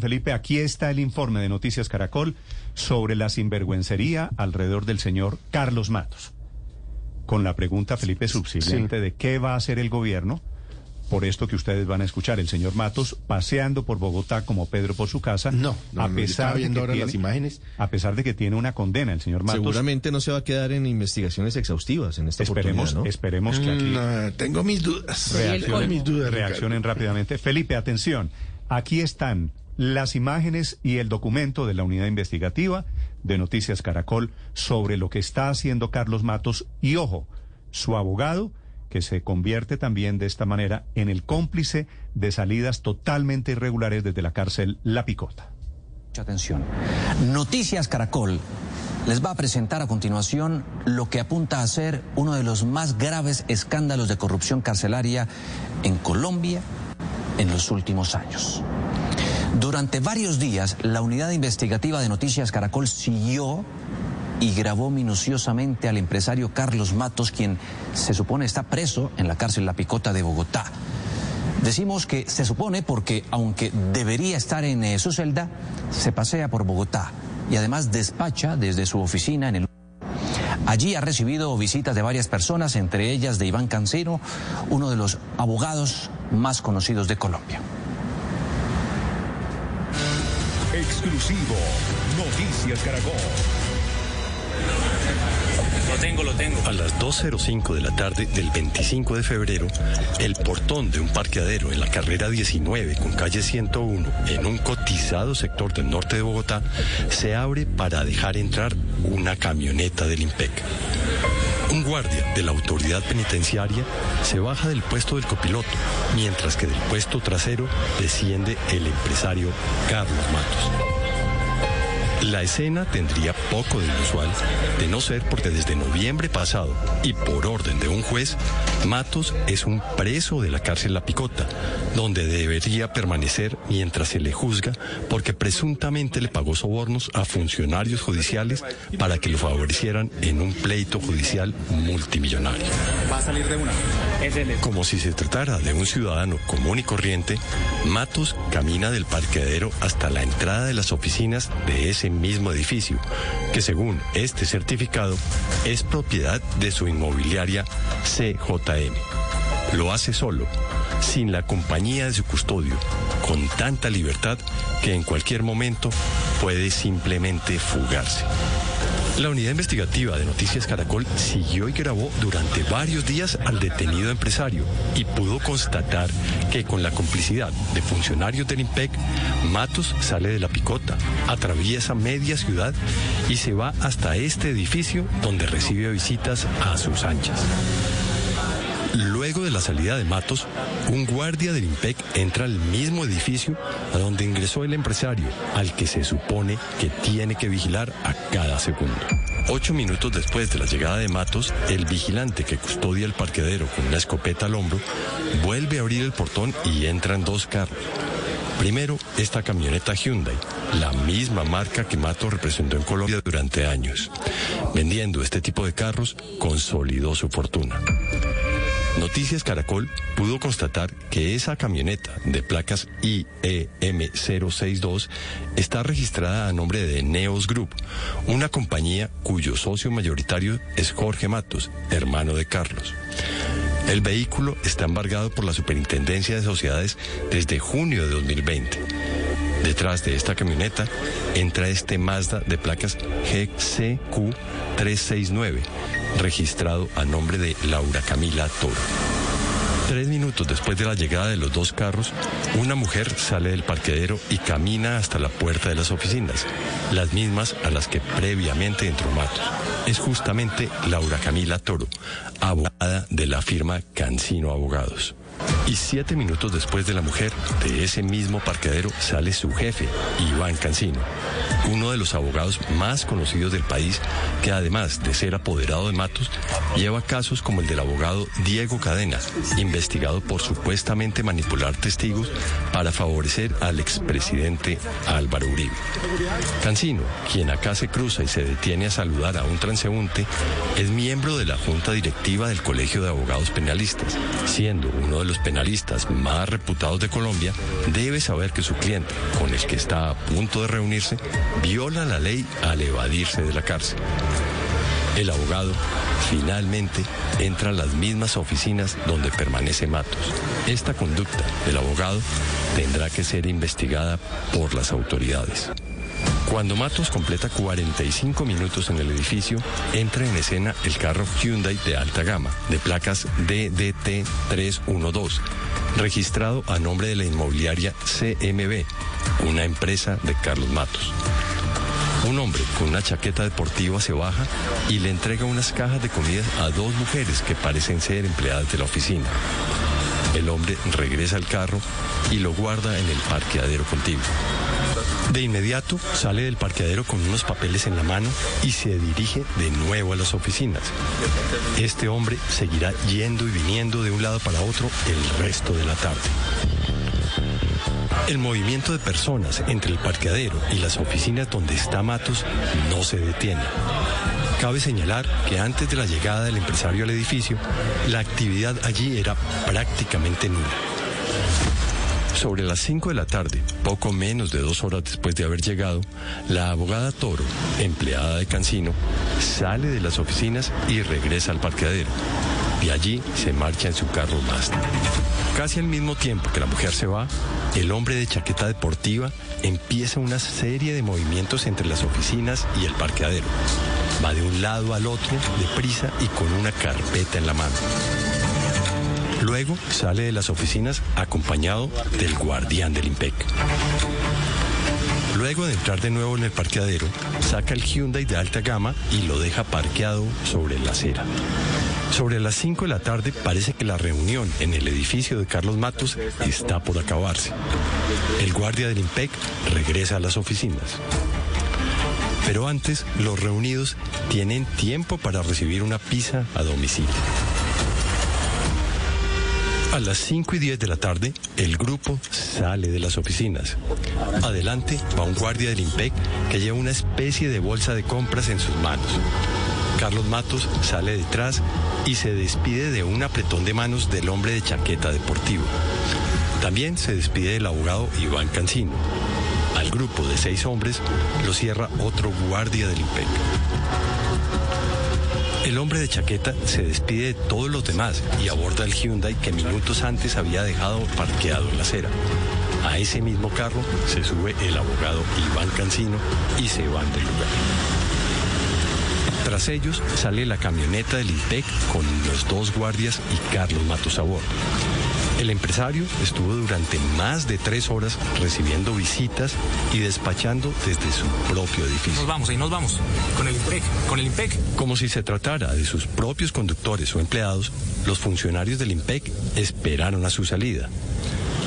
Felipe, aquí está el informe de Noticias Caracol sobre la sinvergüencería alrededor del señor Carlos Matos. Con la pregunta, Felipe, subsiguiente de qué va a hacer el gobierno por esto que ustedes van a escuchar, el señor Matos paseando por Bogotá como Pedro por su casa. No, no a no, pesar viendo de que ahora tiene, las imágenes. A pesar de que tiene una condena, el señor Matos. Seguramente no se va a quedar en investigaciones exhaustivas en esta Esperemos, oportunidad, ¿no? esperemos que aquí No, tengo mis dudas. reaccionen, mis dudas, reaccionen rápidamente. Felipe, atención. Aquí están las imágenes y el documento de la unidad investigativa de Noticias Caracol sobre lo que está haciendo Carlos Matos y, ojo, su abogado, que se convierte también de esta manera en el cómplice de salidas totalmente irregulares desde la cárcel La Picota. Mucha atención. Noticias Caracol les va a presentar a continuación lo que apunta a ser uno de los más graves escándalos de corrupción carcelaria en Colombia en los últimos años. Durante varios días, la unidad investigativa de Noticias Caracol siguió y grabó minuciosamente al empresario Carlos Matos, quien se supone está preso en la cárcel La Picota de Bogotá. Decimos que se supone porque, aunque debería estar en eh, su celda, se pasea por Bogotá y además despacha desde su oficina en el... Allí ha recibido visitas de varias personas, entre ellas de Iván Cancino, uno de los abogados más conocidos de Colombia. Exclusivo. Noticias Caracol. Lo tengo, lo tengo. A las 2.05 de la tarde del 25 de febrero, el portón de un parqueadero en la carrera 19 con calle 101 en un cotizado sector del norte de Bogotá se abre para dejar entrar una camioneta del IMPEC. Un guardia de la autoridad penitenciaria se baja del puesto del copiloto, mientras que del puesto trasero desciende el empresario Carlos Matos. La escena tendría poco de inusual, de no ser porque desde noviembre pasado y por orden de un juez, Matos es un preso de la cárcel La Picota, donde debería permanecer mientras se le juzga porque presuntamente le pagó sobornos a funcionarios judiciales para que lo favorecieran en un pleito judicial multimillonario. Va a salir de una. Como si se tratara de un ciudadano común y corriente, Matos camina del parqueadero hasta la entrada de las oficinas de ese mismo edificio, que según este certificado es propiedad de su inmobiliaria CJM. Lo hace solo, sin la compañía de su custodio, con tanta libertad que en cualquier momento puede simplemente fugarse. La unidad investigativa de Noticias Caracol siguió y grabó durante varios días al detenido empresario y pudo constatar que con la complicidad de funcionarios del IMPEC, Matos sale de la picota, atraviesa media ciudad y se va hasta este edificio donde recibe visitas a sus anchas. Salida de Matos, un guardia del IMPEC entra al mismo edificio a donde ingresó el empresario, al que se supone que tiene que vigilar a cada segundo. Ocho minutos después de la llegada de Matos, el vigilante que custodia el parqueadero con una escopeta al hombro vuelve a abrir el portón y entran dos carros. Primero, esta camioneta Hyundai, la misma marca que Matos representó en Colombia durante años. Vendiendo este tipo de carros, consolidó su fortuna. Noticias Caracol pudo constatar que esa camioneta de placas IEM062 está registrada a nombre de Neos Group, una compañía cuyo socio mayoritario es Jorge Matos, hermano de Carlos. El vehículo está embargado por la Superintendencia de Sociedades desde junio de 2020. Detrás de esta camioneta entra este Mazda de placas GCQ369, registrado a nombre de Laura Camila Toro. Tres minutos después de la llegada de los dos carros, una mujer sale del parqueadero y camina hasta la puerta de las oficinas, las mismas a las que previamente entró Matos. Es justamente Laura Camila Toro, abogada de la firma Cancino Abogados. Y siete minutos después de la mujer, de ese mismo parqueadero sale su jefe, Iván Cancino, uno de los abogados más conocidos del país, que además de ser apoderado de Matos, lleva casos como el del abogado Diego Cadena, investigado por supuestamente manipular testigos para favorecer al expresidente Álvaro Uribe. Cancino, quien acá se cruza y se detiene a saludar a un transeúnte, es miembro de la junta directiva del Colegio de Abogados Penalistas. Siendo uno de los penalistas más reputados de Colombia, debe saber que su cliente, con el que está a punto de reunirse, viola la ley al evadirse de la cárcel. El abogado finalmente entra a las mismas oficinas donde permanece Matos. Esta conducta del abogado tendrá que ser investigada por las autoridades. Cuando Matos completa 45 minutos en el edificio, entra en escena el carro Hyundai de alta gama, de placas DDT 312, registrado a nombre de la inmobiliaria CMB, una empresa de Carlos Matos. Un hombre con una chaqueta deportiva se baja y le entrega unas cajas de comida a dos mujeres que parecen ser empleadas de la oficina. El hombre regresa al carro y lo guarda en el parqueadero contiguo. De inmediato sale del parqueadero con unos papeles en la mano y se dirige de nuevo a las oficinas. Este hombre seguirá yendo y viniendo de un lado para otro el resto de la tarde. El movimiento de personas entre el parqueadero y las oficinas donde está Matos no se detiene. Cabe señalar que antes de la llegada del empresario al edificio, la actividad allí era prácticamente nula. Sobre las 5 de la tarde, poco menos de dos horas después de haber llegado, la abogada Toro, empleada de Cancino, sale de las oficinas y regresa al parqueadero. Y allí se marcha en su carro Mazda. Casi al mismo tiempo que la mujer se va, el hombre de chaqueta deportiva empieza una serie de movimientos entre las oficinas y el parqueadero. Va de un lado al otro, deprisa y con una carpeta en la mano. Luego sale de las oficinas acompañado del guardián del IMPEC. Luego de entrar de nuevo en el parqueadero, saca el Hyundai de alta gama y lo deja parqueado sobre la acera. Sobre las 5 de la tarde parece que la reunión en el edificio de Carlos Matos está por acabarse. El guardia del IMPEC regresa a las oficinas. Pero antes, los reunidos tienen tiempo para recibir una pizza a domicilio. A las 5 y 10 de la tarde, el grupo sale de las oficinas. Adelante va un guardia del IMPEC que lleva una especie de bolsa de compras en sus manos. Carlos Matos sale detrás y se despide de un apretón de manos del hombre de chaqueta deportivo. También se despide del abogado Iván Cancino. Al grupo de seis hombres lo cierra otro guardia del IMPEC. El hombre de chaqueta se despide de todos los demás y aborda el Hyundai que minutos antes había dejado parqueado en la acera. A ese mismo carro se sube el abogado Iván Cancino y se van del lugar. Tras ellos sale la camioneta del IPEC con los dos guardias y Carlos Matos a bordo. El empresario estuvo durante más de tres horas recibiendo visitas y despachando desde su propio edificio. Nos vamos, ahí nos vamos. Con el IMPEC, con el IMPEC. Como si se tratara de sus propios conductores o empleados, los funcionarios del IMPEC esperaron a su salida.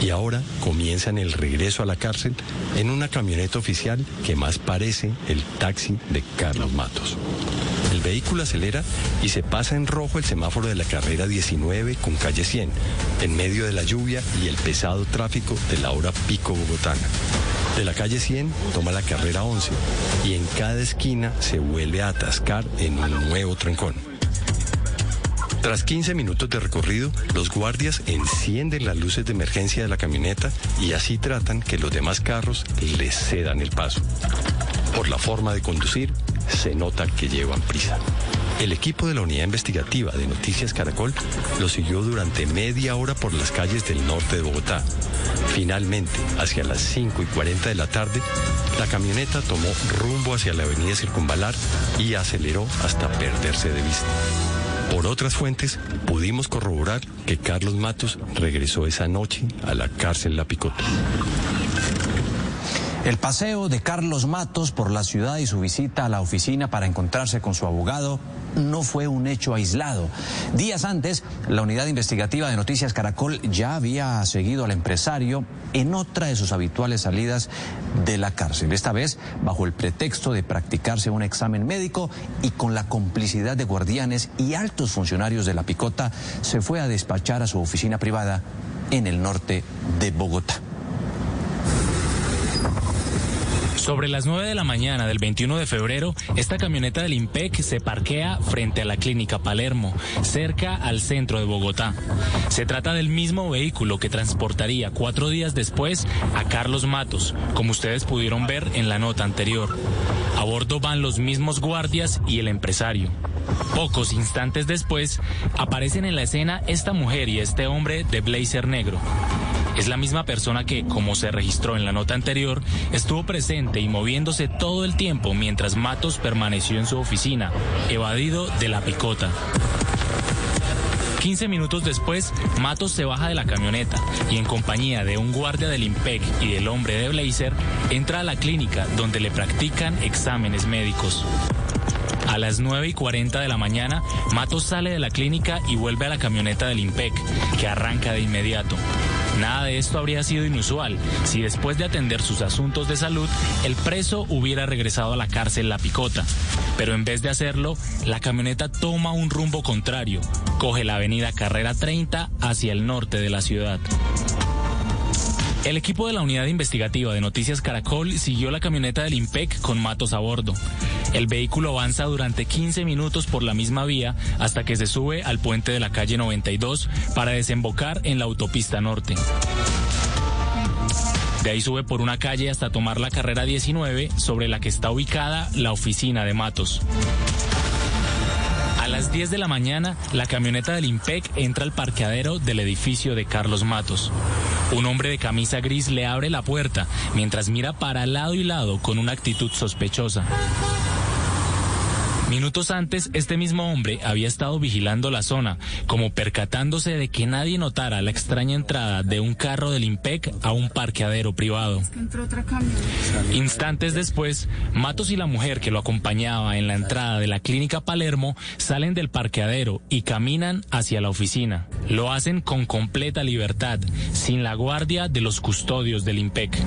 Y ahora comienzan el regreso a la cárcel en una camioneta oficial que más parece el taxi de Carlos Matos. El vehículo acelera y se pasa en rojo el semáforo de la carrera 19 con calle 100, en medio de la lluvia y el pesado tráfico de la hora pico bogotana. De la calle 100 toma la carrera 11 y en cada esquina se vuelve a atascar en un nuevo trancón. Tras 15 minutos de recorrido, los guardias encienden las luces de emergencia de la camioneta y así tratan que los demás carros les cedan el paso. Por la forma de conducir, se nota que llevan prisa. El equipo de la unidad investigativa de Noticias Caracol lo siguió durante media hora por las calles del norte de Bogotá. Finalmente, hacia las 5 y 40 de la tarde, la camioneta tomó rumbo hacia la avenida Circunvalar y aceleró hasta perderse de vista. Por otras fuentes, pudimos corroborar que Carlos Matos regresó esa noche a la cárcel La Picota. El paseo de Carlos Matos por la ciudad y su visita a la oficina para encontrarse con su abogado no fue un hecho aislado. Días antes, la unidad investigativa de Noticias Caracol ya había seguido al empresario en otra de sus habituales salidas de la cárcel, esta vez bajo el pretexto de practicarse un examen médico y con la complicidad de guardianes y altos funcionarios de la Picota, se fue a despachar a su oficina privada en el norte de Bogotá. Sobre las 9 de la mañana del 21 de febrero, esta camioneta del IMPEC se parquea frente a la clínica Palermo, cerca al centro de Bogotá. Se trata del mismo vehículo que transportaría cuatro días después a Carlos Matos, como ustedes pudieron ver en la nota anterior. A bordo van los mismos guardias y el empresario. Pocos instantes después, aparecen en la escena esta mujer y este hombre de blazer negro. Es la misma persona que, como se registró en la nota anterior, estuvo presente y moviéndose todo el tiempo mientras Matos permaneció en su oficina, evadido de la picota. 15 minutos después, Matos se baja de la camioneta y en compañía de un guardia del IMPEC y del hombre de Blazer, entra a la clínica donde le practican exámenes médicos. A las 9 y 40 de la mañana, Matos sale de la clínica y vuelve a la camioneta del IMPEC, que arranca de inmediato. Nada de esto habría sido inusual si después de atender sus asuntos de salud, el preso hubiera regresado a la cárcel La Picota. Pero en vez de hacerlo, la camioneta toma un rumbo contrario, coge la avenida Carrera 30 hacia el norte de la ciudad. El equipo de la unidad investigativa de Noticias Caracol siguió la camioneta del IMPEC con Matos a bordo. El vehículo avanza durante 15 minutos por la misma vía hasta que se sube al puente de la calle 92 para desembocar en la autopista norte. De ahí sube por una calle hasta tomar la carrera 19 sobre la que está ubicada la oficina de Matos. A las 10 de la mañana, la camioneta del IMPEC entra al parqueadero del edificio de Carlos Matos. Un hombre de camisa gris le abre la puerta mientras mira para lado y lado con una actitud sospechosa. Minutos antes, este mismo hombre había estado vigilando la zona, como percatándose de que nadie notara la extraña entrada de un carro del IMPEC a un parqueadero privado. Instantes después, Matos y la mujer que lo acompañaba en la entrada de la clínica Palermo salen del parqueadero y caminan hacia la oficina. Lo hacen con completa libertad, sin la guardia de los custodios del IMPEC.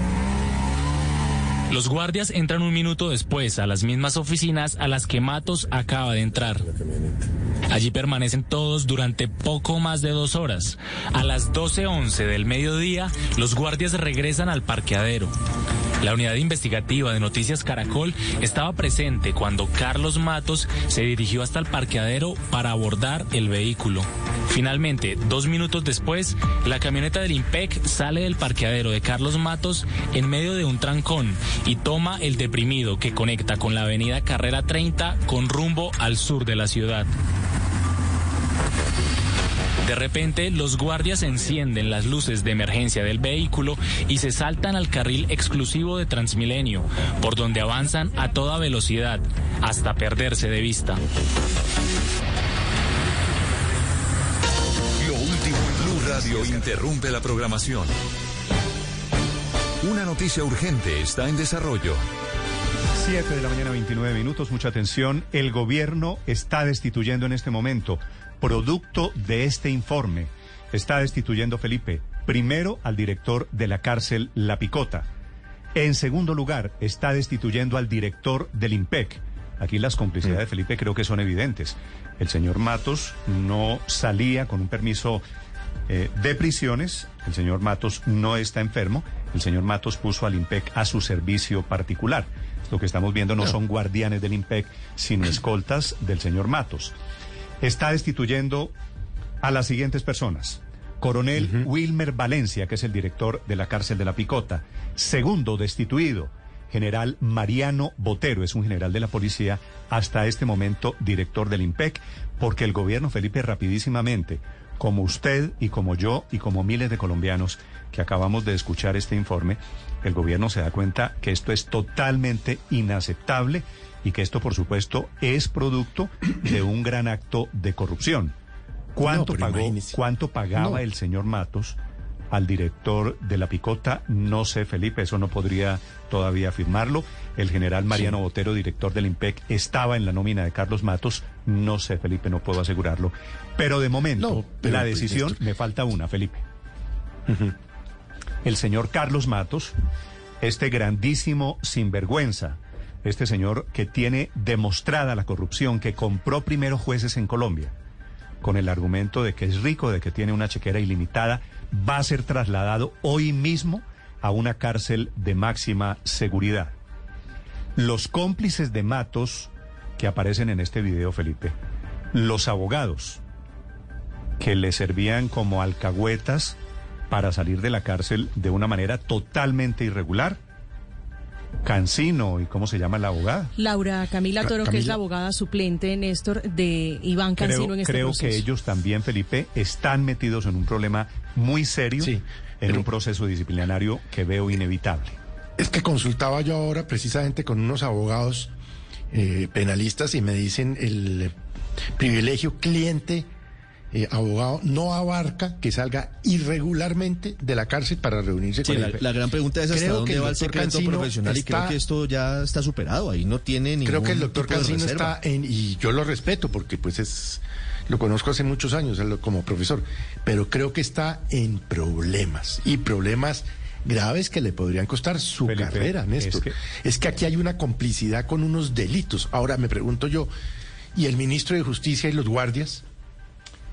Los guardias entran un minuto después a las mismas oficinas a las que Matos acaba de entrar. Allí permanecen todos durante poco más de dos horas. A las 12.11 del mediodía, los guardias regresan al parqueadero. La unidad investigativa de Noticias Caracol estaba presente cuando Carlos Matos se dirigió hasta el parqueadero para abordar el vehículo. Finalmente, dos minutos después, la camioneta del IMPEC sale del parqueadero de Carlos Matos en medio de un trancón y toma el deprimido que conecta con la avenida Carrera 30 con rumbo al sur de la ciudad. De repente, los guardias encienden las luces de emergencia del vehículo y se saltan al carril exclusivo de Transmilenio, por donde avanzan a toda velocidad, hasta perderse de vista. Lo último Blue Radio interrumpe la programación. Una noticia urgente está en desarrollo. 7 de la mañana, 29 minutos. Mucha atención. El gobierno está destituyendo en este momento, producto de este informe, está destituyendo Felipe, primero al director de la cárcel La Picota. En segundo lugar, está destituyendo al director del IMPEC. Aquí las complicidades de Felipe creo que son evidentes. El señor Matos no salía con un permiso eh, de prisiones. El señor Matos no está enfermo. El señor Matos puso al IMPEC a su servicio particular. Lo que estamos viendo no son guardianes del IMPEC, sino escoltas del señor Matos. Está destituyendo a las siguientes personas. Coronel Wilmer Valencia, que es el director de la cárcel de la Picota. Segundo destituido, general Mariano Botero, es un general de la policía, hasta este momento director del IMPEC, porque el gobierno Felipe rapidísimamente, como usted y como yo y como miles de colombianos que acabamos de escuchar este informe, el gobierno se da cuenta que esto es totalmente inaceptable y que esto, por supuesto, es producto de un gran acto de corrupción. ¿Cuánto, No, pagó, imagínese. cuánto pagaba No. el señor Matos al director de la Picota, no sé, Felipe, eso no podría todavía afirmarlo. El general Mariano Botero, director del IMPEC, estaba en la nómina de Carlos Matos, no sé, Felipe, no puedo asegurarlo. Pero de momento, No, pero la pues, decisión, me falta una, Felipe. El señor Carlos Matos, este grandísimo sinvergüenza, este señor que tiene demostrada la corrupción, que compró primero jueces en Colombia, con el argumento de que es rico, de que tiene una chequera ilimitada, va a ser trasladado hoy mismo a una cárcel de máxima seguridad. Los cómplices de Matos que aparecen en este video, Felipe, los abogados que le servían como alcahuetas para salir de la cárcel de una manera totalmente irregular. Cancino, ¿y cómo se llama la abogada? Laura Camila Ca- Toro, que es la abogada suplente, Néstor, de Iván Cancino Creo, en este creo proceso. que ellos también, Felipe, están metidos en un problema muy serio, Sí, en pero- un proceso disciplinario que veo inevitable. Es que consultaba yo ahora precisamente con unos abogados eh, penalistas y me dicen el privilegio cliente eh, abogado no abarca que salga irregularmente de la cárcel para reunirse Sí, con la, el la gran pregunta es hasta Creo que dónde el va el doctor secreto Cancino profesional y creo está- que esto ya está superado, ahí no tiene ningún Creo que el doctor Cancino está en, y yo lo respeto porque pues es, lo conozco hace muchos años como profesor, pero creo que está en problemas y problemas graves que le podrían costar su Felipe, carrera, Néstor. es Es que- que... aquí hay una complicidad con unos delitos. Ahora me pregunto yo, ¿y el ministro de Justicia y los guardias?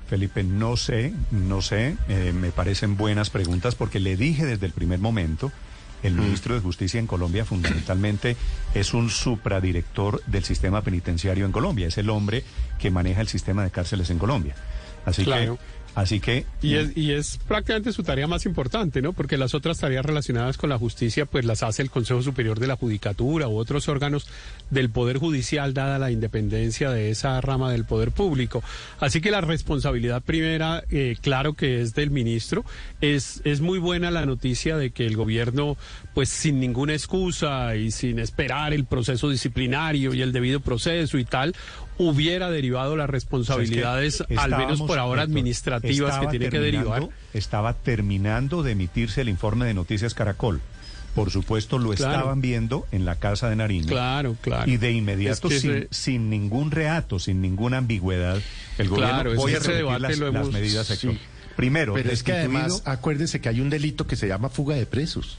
Felipe, no sé, no sé, eh, me parecen buenas preguntas porque le dije desde el primer momento, el Mm. ministro de Justicia en Colombia fundamentalmente es un supradirector del sistema penitenciario en Colombia, es el hombre que maneja el sistema de cárceles en Colombia. Así Claro. que, así que Y es, y es prácticamente su tarea más importante, ¿no? Porque las otras tareas relacionadas con la justicia, pues las hace el Consejo Superior de la Judicatura u otros órganos del Poder Judicial, dada la independencia de esa rama del Poder Público. Así que la responsabilidad primera, eh, claro que es del ministro. Es, es muy buena la noticia de que el gobierno, pues sin ninguna excusa y sin esperar el proceso disciplinario y el debido proceso y tal, hubiera derivado las responsabilidades, O sea, es que al menos por ahora administrativas que estaba tiene que terminando- derivar. Estaba terminando de emitirse el informe de Noticias Caracol. Por supuesto, lo Claro. estaban viendo en la casa de Nariño. Claro, claro. Y de inmediato, Es que sin, ese- sin ningún reato, sin ninguna ambigüedad, el gobierno Claro, voy a repetir las, medidas, sí. Primero, Pero es que además, acuérdese que hay un delito que se llama fuga de presos.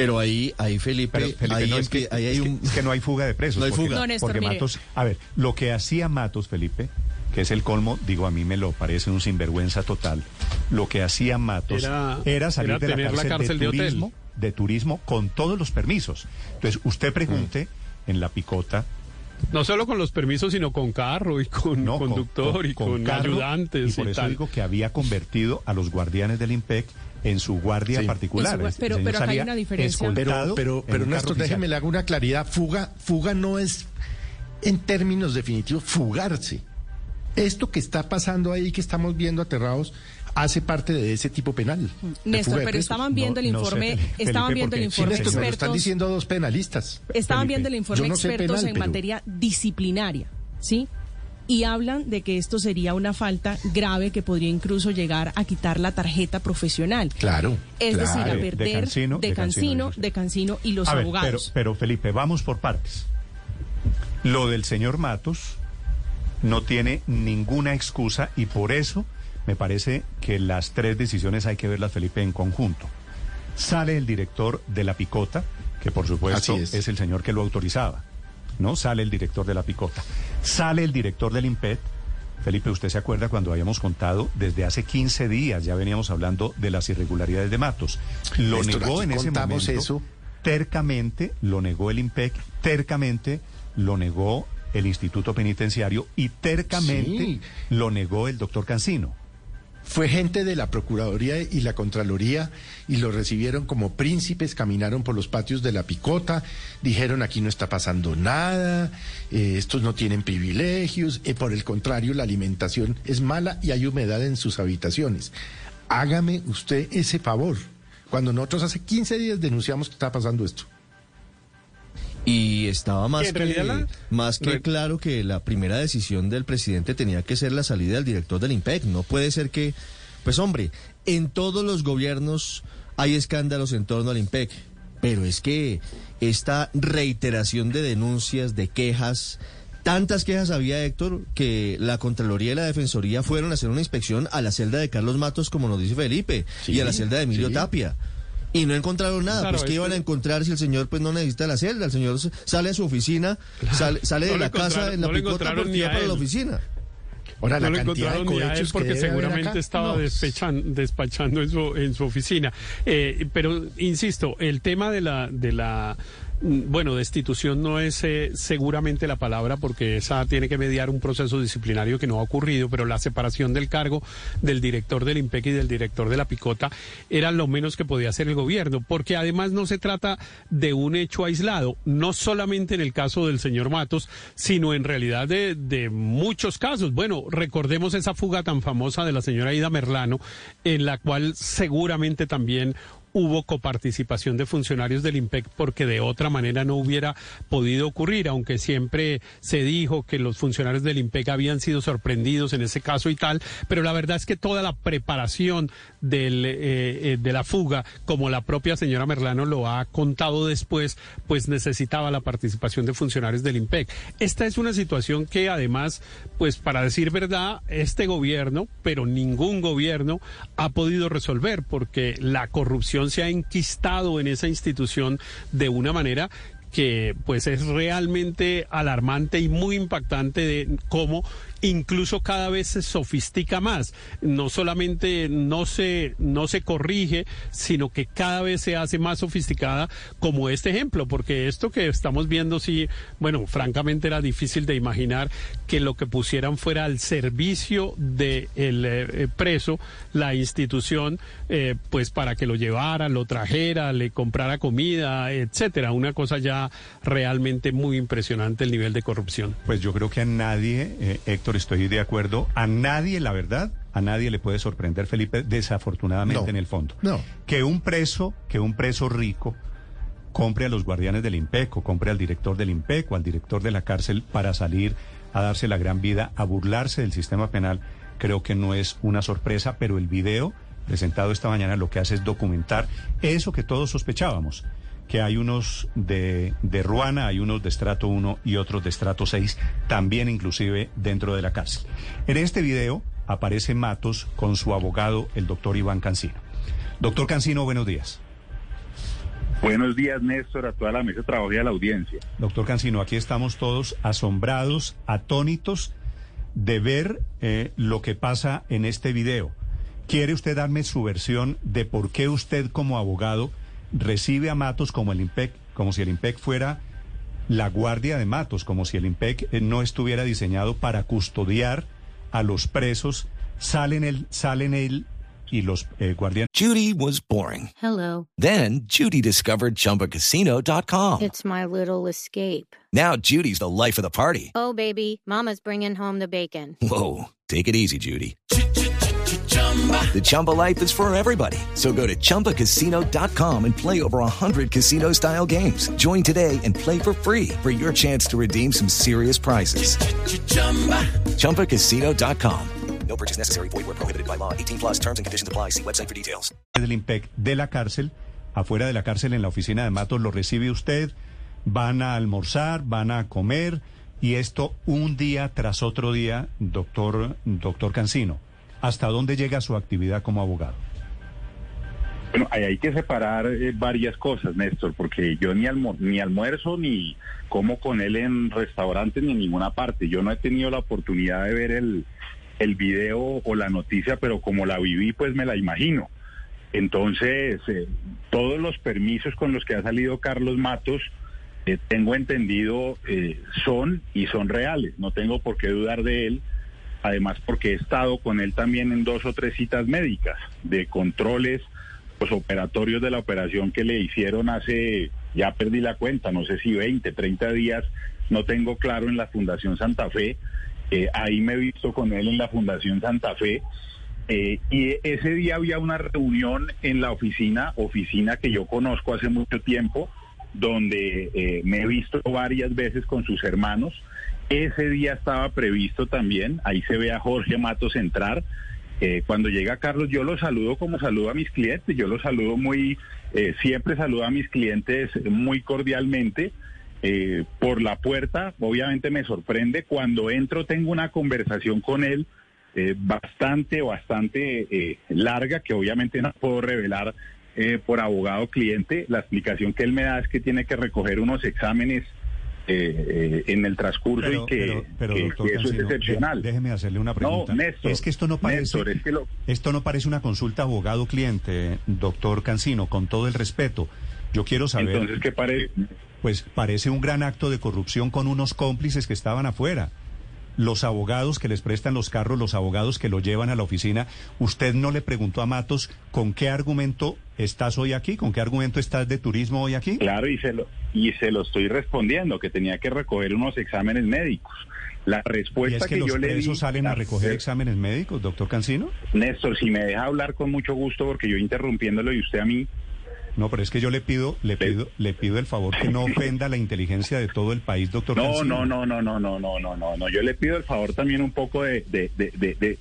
Pero ahí, ahí Felipe, Pero, Felipe, ahí, no, es que, ahí hay es que- un... es que no hay fuga de presos. No hay porque- fuga. No, Néstor, porque. Matos, a ver, lo que hacía Matos, Felipe, que es el colmo, digo, a mí me lo parece un sinvergüenza total. Lo que hacía Matos Era- era, salir era de la cárcel, la cárcel de, de hotel. turismo, de turismo con todos los permisos. Entonces, usted pregunte en la picota, No solo con los permisos, sino con carro y con no, con- conductor y con, carro, ayudantes y por y eso tal. digo que había convertido a los guardianes del IMPEC en su guardia Sí. particular. Su pero- pero acá hay una diferencia. Pero, escoltado pero, pero Néstor, déjeme le hago una claridad. Fuga, fuga no es, en términos definitivos, fugarse. Esto que está pasando ahí, que estamos viendo aterrados, hace parte de ese tipo penal. Néstor, pero estaban viendo el No- no sé, informe, Felipe, estaban viendo el Sí, informe Néstor, me lo están expertos, diciendo dos penalistas. estaban Felipe, viendo el informe no sé expertos penal, en pero- materia disciplinaria, ¿sí? Y hablan de que esto sería una falta grave que podría incluso llegar a quitar la tarjeta profesional. Claro. Es decir, a claro. De- de perder Cancino, de Cancino, Cancino, de Cancino y los A ver, pero, abogados. pero Felipe, vamos por partes. Lo del señor Matos no tiene ninguna excusa y por eso me parece que las tres decisiones hay que verlas, Felipe, en conjunto. Sale el director de la Picota, que por supuesto es. el señor que lo autorizaba. ¿No? Sale el director de la Picota. Sale el director del IMPET. Felipe, usted se acuerda cuando habíamos contado desde hace 15 días, ya veníamos hablando de las irregularidades de Matos. Lo Néstor, negó en ese momento. eso. Tercamente lo negó el IMPEC, tercamente lo negó el Instituto Penitenciario y tercamente Sí. lo negó el doctor Cancino. Fue gente de la Procuraduría y la Contraloría y lo recibieron como príncipes, caminaron por los patios de la picota, dijeron aquí no está pasando nada, eh, estos no tienen privilegios, eh, por el contrario la alimentación es mala y hay humedad en sus habitaciones. Hágame usted ese favor, cuando nosotros hace 15 días denunciamos que está pasando esto. Y estaba más que, la- más que claro que la primera decisión del presidente tenía que ser la salida del director del IMPEC. No puede ser que Pues hombre, en todos los gobiernos hay escándalos en torno al IMPEC, pero es que esta reiteración de denuncias, de quejas, tantas quejas había Héctor que la Contraloría y la Defensoría fueron a hacer una inspección a la celda de Carlos Matos, como nos dice Felipe, y a la celda de Emilio sí. Tapia. Y no encontraron nada. Claro, pues ¿qué es iban a que- encontrar si el señor pues no necesita la celda? El señor sale a su oficina, sale, sale No de la casa en la no picota porque iba para la oficina. Ahora, no la lo cantidad de encontraron ni a él cohechos que porque seguramente estaba No, despechan- despachando en su, en su oficina. Eh, pero insisto, el tema de la de la bueno, destitución no es eh, seguramente la palabra porque esa tiene que mediar un proceso disciplinario que no ha ocurrido, pero la separación del cargo del director del IMPEC y del director de la Picota era lo menos que podía hacer el gobierno, porque además no se trata de un hecho aislado, no solamente en el caso del señor Matos, sino en realidad de, de muchos casos. Bueno, recordemos esa fuga tan famosa de la señora Ida Merlano, en la cual seguramente también hubo coparticipación de funcionarios del IMPEC porque de otra manera no hubiera podido ocurrir, aunque siempre se dijo que los funcionarios del IMPEC habían sido sorprendidos en ese caso y tal, pero la verdad es que toda la preparación eh, eh, de la fuga, como la propia señora Merlano lo ha contado después, pues necesitaba la participación de funcionarios del IMPEC. Esta es una situación que además, pues para decir verdad, este gobierno, pero ningún gobierno ha podido resolver porque la corrupción se ha enquistado en esa institución de una manera que pues es realmente alarmante y muy impactante de cómo incluso cada vez se sofistica más. No solamente no se, no se corrige, sino que cada vez se hace más sofisticada como este ejemplo, porque esto que estamos viendo sí, bueno, francamente era difícil de imaginar que lo que pusieran fuera al servicio del preso la institución, eh, pues para que lo llevara, lo trajera, le comprara comida, etcétera. Una cosa ya realmente muy impresionante el nivel de corrupción. Pues yo creo que a nadie, eh, Héctor, estoy de acuerdo, a nadie, la verdad, a nadie le puede sorprender, Felipe, desafortunadamente No. en el fondo. No. Que un preso, que un preso rico compre a los guardianes del IMPEC o compre al director del IMPEC o al director de la cárcel para salir a darse la gran vida, a burlarse del sistema penal, creo que no es una sorpresa, pero el video presentado esta mañana lo que hace es documentar eso que todos sospechábamos, que hay unos de, de Ruana, hay unos de estrato 1 y otros de estrato 6, también inclusive dentro de la cárcel. En este video aparece Matos con su abogado, el doctor Iván Cancino. Doctor Cancino, buenos días. Buenos días, Néstor, a toda la mesa de trabajo y a la audiencia. Doctor Cancino, aquí estamos todos asombrados, atónitos de ver eh, lo que pasa en este video. ¿Quiere usted darme su versión de por qué usted como abogado recibe a Matos como el IMPEC, como si el IMPEC fuera la guardia de Matos, como si el IMPEC eh, no estuviera diseñado para custodiar a los presos, salen él, salen él y los eh, guardianes. Judy was boring. Hello. Then Judy discovered ChumbaCasino.com. It's my little escape. Now Judy's the life of the party. Oh, baby, Mama's bringing home the bacon. Whoa, take it easy, Judy. The Chumba life is for everybody. So go to ChumbaCasino.com and play over 100 casino style games. Join today and play for free for your chance to redeem some serious prizes. ChumbaCasino.com. No purchase necessary. Void where prohibited by law. 18 plus terms and conditions apply. See website for details. del IMPEC de la cárcel, afuera de la cárcel en la oficina de Matos, lo recibe usted, van a almorzar, van a comer, y esto un día tras otro día, doctor, doctor Cancino. ¿Hasta dónde llega su actividad como abogado? Bueno, ahí hay que separar eh, varias cosas, Néstor, porque yo ni, almo- ni almuerzo ni como con él en restaurantes ni en ninguna parte. Yo no he tenido la oportunidad de ver el, el video o la noticia, pero como la viví, pues me la imagino. Entonces, eh, todos los permisos con los que ha salido Carlos Matos, eh, tengo entendido, eh, son y son reales. No tengo por qué dudar de él. Además, porque he estado con él también en dos o tres citas médicas de controles los operatorios de la operación que le hicieron hace, ya perdí la cuenta, no sé si 20, 30 días, no tengo claro en la Fundación Santa Fe. Eh, ahí me he visto con él en la Fundación Santa Fe. Eh, y ese día había una reunión en la oficina, oficina que yo conozco hace mucho tiempo, donde eh, me he visto varias veces con sus hermanos. Ese día estaba previsto también, ahí se ve a Jorge Matos entrar, Eh, cuando llega Carlos, yo lo saludo como saludo a mis clientes, yo lo saludo muy, eh, siempre saludo a mis clientes muy cordialmente. Eh, por la puerta, obviamente me sorprende, cuando entro tengo una conversación con él eh, bastante, bastante eh, larga, que obviamente no puedo revelar eh, por abogado cliente. La explicación que él me da es que tiene que recoger unos exámenes eh, en el transcurso Pero, y que, pero- pero, que- doctor que eso Cancino, es excepcional. dé- déjeme hacerle una pregunta. No, Néstor, es que esto no parece, Néstor, es que lo- esto no parece una consulta abogado-cliente, doctor Cancino, con todo el respeto. Yo quiero saber. Entonces, ¿qué parece? Pues parece un gran acto de corrupción con unos cómplices que estaban afuera. Los abogados que les prestan los carros, los abogados que lo llevan a la oficina. ¿Usted no le preguntó a Matos con qué argumento estás hoy aquí? ¿Con qué argumento estás de turismo hoy aquí? Claro, y se lo, y se lo estoy respondiendo, que tenía que recoger unos exámenes médicos. La ¿Y respuesta es que, que, los yo le di... salen a recoger exámenes médicos, doctor Cancino? Néstor, si me deja hablar con mucho gusto, porque yo interrumpiéndolo y usted a mí... No, pero es que yo le pido, le pido, le pido el favor que no ofenda la inteligencia de todo el país, doctor No, no, no, no, no, no, no, no, no, no. Yo le pido el favor también un poco de, de, de,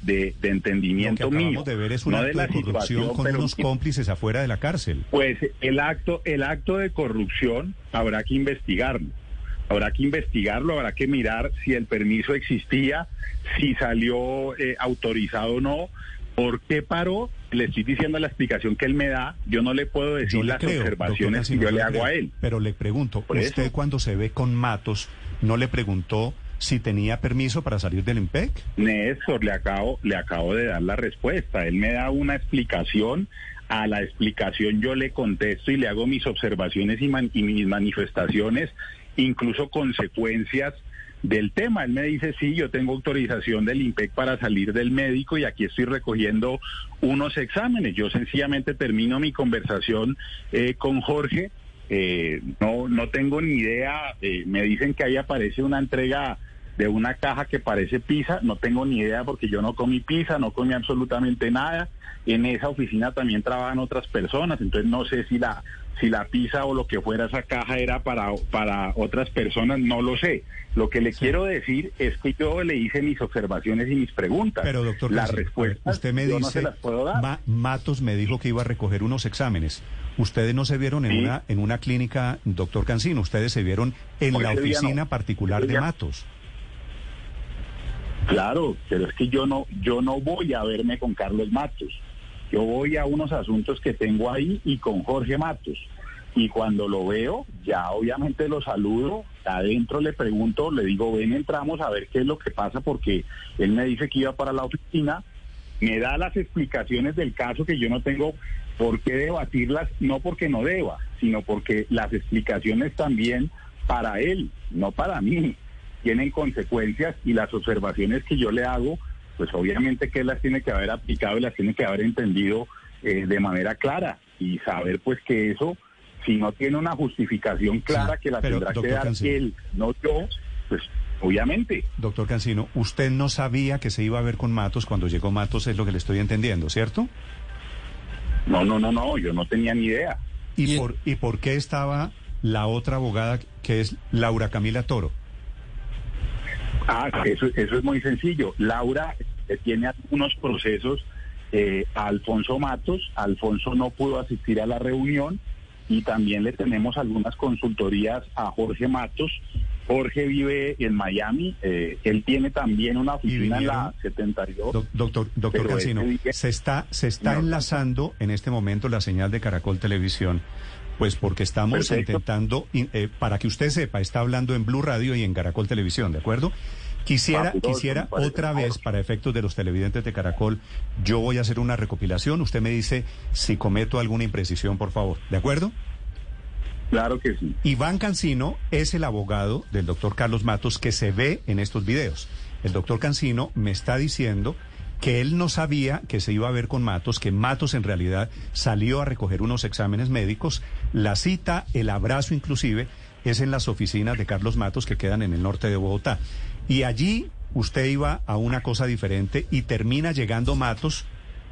de, de, entendimiento Lo que mío. acabamos de ver es un no acto de corrupción con pero- unos cómplices afuera de la cárcel. Pues el acto, el acto de corrupción habrá que investigarlo. Habrá que investigarlo, habrá que mirar si el permiso existía, si salió eh, autorizado o no, por qué paró. Le estoy diciendo la explicación que él me da. Yo no le puedo decir Yo le las creo, doctor observaciones que yo le le hago creo. a él. Pero le pregunto, ¿usted eso. cuando se ve con Matos no le preguntó si tenía permiso para salir del IMPEC? Néstor, le acabo, le acabo de dar la respuesta. Él me da una explicación. A la explicación yo le contesto y le hago mis observaciones y, man- y mis manifestaciones, incluso consecuencias del tema. Él me dice, sí, yo tengo autorización del IMPEC para salir del médico y aquí estoy recogiendo unos exámenes. Yo sencillamente termino mi conversación eh, con Jorge. Eh, no, no tengo ni idea. eh, me dicen que ahí aparece una entrega de una caja que parece pizza. No tengo ni idea porque yo no comí pizza, no comí absolutamente nada. En esa oficina también trabajan otras personas, entonces no sé si la si la pizza o lo que fuera esa caja era para, para otras personas, no lo sé. Lo que le quiero decir es que yo le hice mis observaciones y mis preguntas. Pero doctor las a ver, respuestas usted me yo no dice, se las puedo dar. Ma- Matos me dijo que iba a recoger unos exámenes. Ustedes no se vieron en Sí. una en una clínica, doctor Cancino, ustedes se vieron en No, la no. oficina particular de Matos. Claro, pero es que yo no, yo no voy a verme con Carlos Matos. Yo voy a unos asuntos que tengo ahí y con Jorge Matos. Y cuando lo veo, ya obviamente lo saludo, adentro le pregunto, le digo, ven, entramos a ver qué es lo que pasa, porque él me dice que iba para la oficina, me da las explicaciones del caso que yo no tengo por qué debatirlas, no porque no deba, sino porque las explicaciones también para él, no para mí, tienen consecuencias y las observaciones que yo le hago, pues obviamente que él las tiene que haber aplicado y las tiene que haber entendido eh, de manera clara y saber pues que eso, si no tiene una justificación clara Sí, que la pero, tendrá que doctor dar Cancino. él, no yo, pues obviamente. Doctor Cancino, usted no sabía que se iba a ver con Matos cuando llegó Matos, es lo que le estoy entendiendo, ¿cierto? No, no, no, no, yo no tenía ni idea. ¿Y, por, ¿Y por qué estaba la otra abogada que es Laura Camila Toro? Ah, eso, eso es muy sencillo. Laura eh, tiene algunos procesos eh, a Alfonso Matos. Alfonso no pudo asistir a la reunión y también le tenemos algunas consultorías a Jorge Matos. Jorge vive en Miami. eh, él tiene también una oficina en la 72. Doc- Doctor, doctor Cancino, día- se está, se está No. enlazando en este momento la señal de Caracol Televisión, pues porque estamos Perfecto. intentando, in- eh, para que usted sepa, está hablando en Blue Radio y en Caracol Televisión, ¿de acuerdo? Quisiera, quisiera otra vez, para efectos de los televidentes de Caracol, yo voy a hacer una recopilación, usted me dice si cometo alguna imprecisión, por favor, ¿de acuerdo? Claro que sí. Iván Cancino es el abogado del doctor Carlos Matos que se ve en estos videos. El doctor Cancino me está diciendo que él no sabía que se iba a ver con Matos, que Matos en realidad salió a recoger unos exámenes médicos. La cita, el abrazo inclusive, es en las oficinas de Carlos Matos que quedan en el norte de Bogotá. Y allí usted iba a una cosa diferente y termina llegando Matos,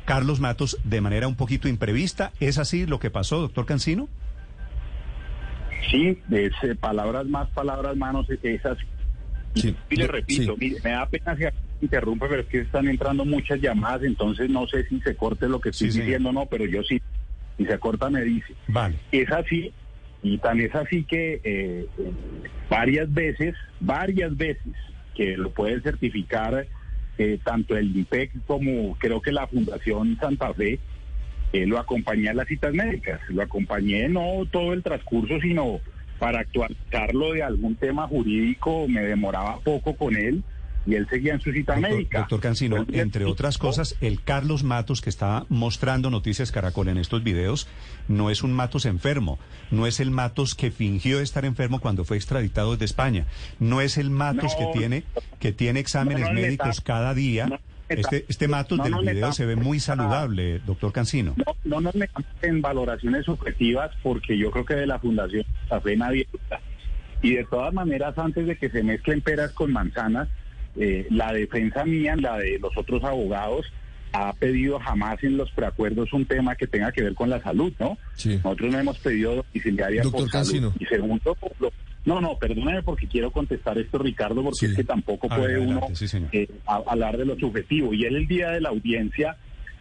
Carlos Matos, de manera un poquito imprevista. ¿Es así lo que pasó, doctor Cancino? Sí, es, eh, palabras más, palabras menos, esas. Y, y le repito, mire, me da pena interrumpe, pero es que están entrando muchas llamadas, entonces no sé si se corte lo que estoy Sí, diciendo o no, pero yo sí. Si se corta, me dice. Vale. Es así, y tan es así que eh, varias veces, varias veces, que lo puede certificar eh, tanto el IPEC como creo que la Fundación Santa Fe, eh, lo acompañé a las citas médicas, lo acompañé no todo el transcurso, sino para actualizarlo de algún tema jurídico, me demoraba poco con él y él seguía en su cita Doctor, médica. doctor Cancino, entre otras cosas, el Carlos Matos que está mostrando Noticias Caracol en estos videos no es un Matos enfermo, no es el Matos que fingió estar enfermo cuando fue extraditado desde España, no es el Matos No, que tiene que tiene exámenes no, no, médicos cada día. Este, este Matos del video se ve muy saludable, doctor Cancino. No, no nos metamos en valoraciones subjetivas porque yo creo que de la Fundación Santa Fe duda. Y de todas maneras, antes de que se mezclen peras con manzanas, eh, la defensa mía, la de los otros abogados, ha pedido jamás en los preacuerdos un tema que tenga que ver con la salud, ¿no? Sí. Nosotros no hemos pedido domiciliaria por salud. Cancino. Y segundo, lo- no, no, perdóname porque quiero contestar esto, Ricardo, porque Sí. es que tampoco A ver, puede uno adelante, sí, señor. eh, hablar de lo subjetivo. Y él el día de la audiencia,